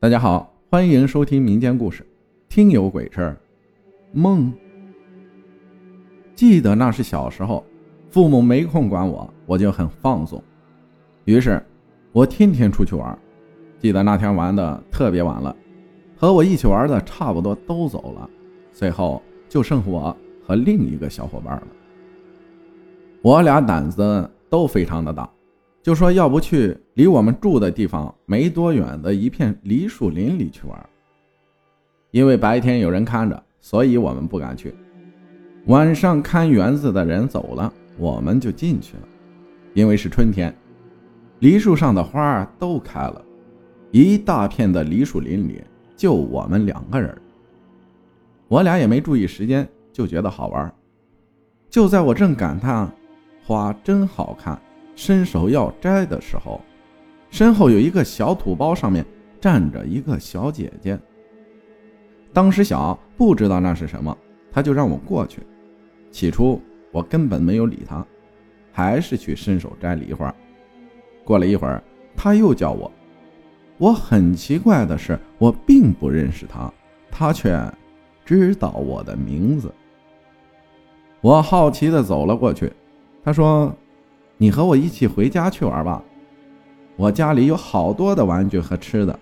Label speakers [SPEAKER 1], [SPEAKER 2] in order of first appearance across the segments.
[SPEAKER 1] 大家好，欢迎收听民间故事《听有鬼事儿》。梦，记得那是小时候，父母没空管我，我就很放纵，于是，我天天出去玩。记得那天玩的特别晚了，和我一起玩的差不多都走了，最后就剩我和另一个小伙伴了。我俩胆子都非常的大。就说要不去离我们住的地方没多远的一片梨树林里去玩，因为白天有人看着，所以我们不敢去。晚上看园子的人走了，我们就进去了。因为是春天，梨树上的花都开了，一大片的梨树林里就我们两个人。我俩也没注意时间，就觉得好玩。就在我正感叹花真好看。伸手要摘的时候，身后有一个小土包，上面站着一个小姐姐。当时小不知道那是什么，他就让我过去。起初我根本没有理他，还是去伸手摘梨花。过了一会儿，他又叫我。我很奇怪的是，我并不认识他，他却知道我的名字。我好奇的走了过去，他说。你和我一起回家去玩吧，我家里有好多的玩具和吃的。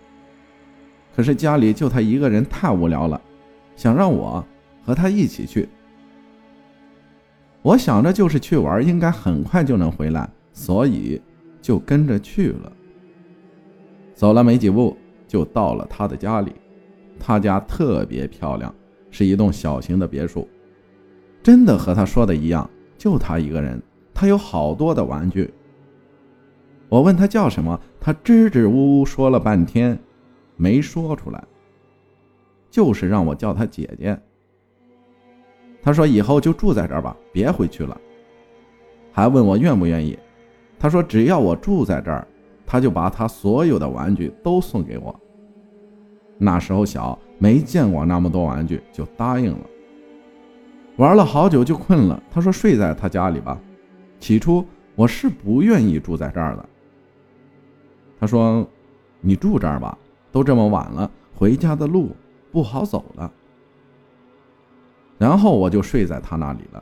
[SPEAKER 1] 可是家里就他一个人太无聊了，想让我和他一起去。我想着就是去玩，应该很快就能回来，所以就跟着去了。走了没几步，就到了他的家里。他家特别漂亮，是一栋小型的别墅，真的和他说的一样，就他一个人。他有好多的玩具。我问他叫什么，他支支吾吾说了半天，没说出来。就是让我叫他姐姐。他说以后就住在这儿吧，别回去了。还问我愿不愿意。他说只要我住在这儿，他就把他所有的玩具都送给我。那时候小，没见过那么多玩具，就答应了。玩了好久就困了，他说睡在他家里吧。起初我是不愿意住在这儿的。他说：“你住这儿吧，都这么晚了，回家的路不好走了。”然后我就睡在他那里了。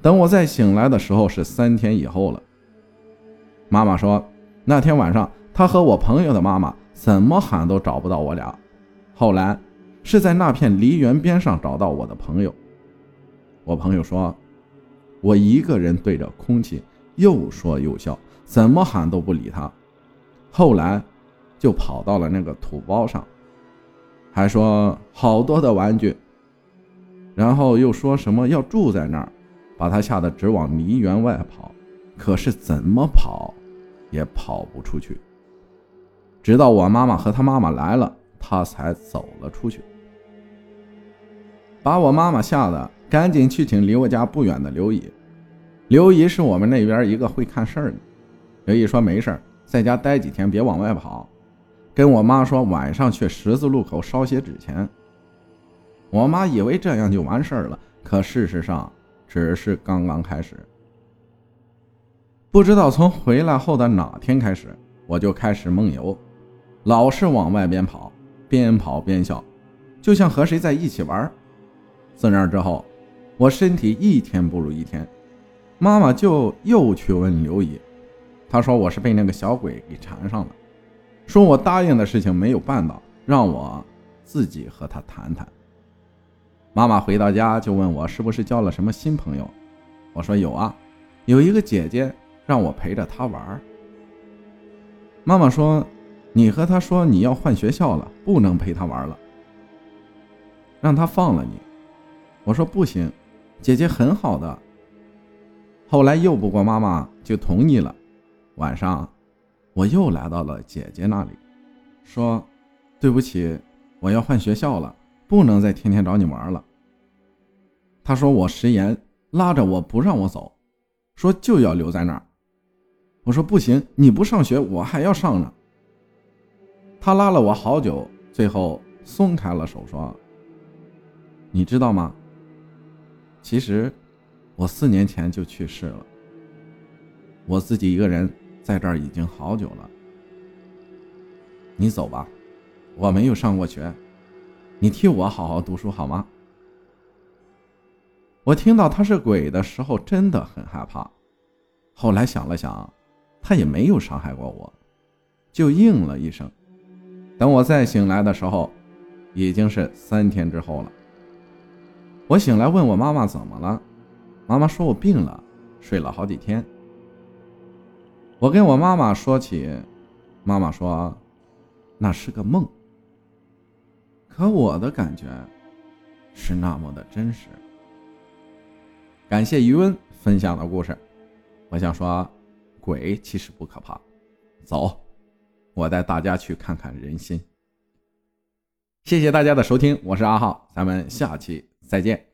[SPEAKER 1] 等我再醒来的时候是三天以后了。妈妈说，那天晚上他和我朋友的妈妈怎么喊都找不到我俩。后来是在那片梨园边上找到我的朋友。我朋友说。我一个人对着空气又说又笑，怎么喊都不理他。后来就跑到了那个土包上，还说好多的玩具，然后又说什么要住在那儿，把他吓得直往梨园外跑。可是怎么跑也跑不出去。直到我妈妈和他妈妈来了，他才走了出去，把我妈妈吓得。赶紧去请离我家不远的刘姨。刘姨是我们那边一个会看事儿的。刘姨说没事在家待几天，别往外跑。跟我妈说晚上去十字路口烧些纸钱。我妈以为这样就完事儿了，可事实上只是刚刚开始。不知道从回来后的哪天开始，我就开始梦游，老是往外边跑，边跑边笑，就像和谁在一起玩。自那之后。我身体一天不如一天，妈妈就又去问刘姨，她说我是被那个小鬼给缠上了，说我答应的事情没有办到，让我自己和他谈谈。妈妈回到家就问我是不是交了什么新朋友，我说有啊，有一个姐姐让我陪着她玩。妈妈说你和她说你要换学校了，不能陪她玩了，让她放了你。我说不行。姐姐很好的，后来拗不过妈妈就同意了。晚上，我又来到了姐姐那里，说：“对不起，我要换学校了，不能再天天找你玩了。”她说我食言，拉着我不让我走，说就要留在那儿。我说不行，你不上学，我还要上呢。她拉了我好久，最后松开了手，说：“你知道吗？”其实，我四年前就去世了。我自己一个人在这儿已经好久了。你走吧，我没有上过学，你替我好好读书好吗？”我听到他是鬼的时候，真的很害怕。后来想了想，他也没有伤害过我，就应了一声。等我再醒来的时候，已经是三天之后了。我醒来问我妈妈怎么了，妈妈说我病了，睡了好几天。我跟我妈妈说起，妈妈说那是个梦，可我的感觉是那么的真实。感谢余温分享的故事，我想说，鬼其实不可怕。走，我带大家去看看人心。谢谢大家的收听，我是阿浩，咱们下期再见。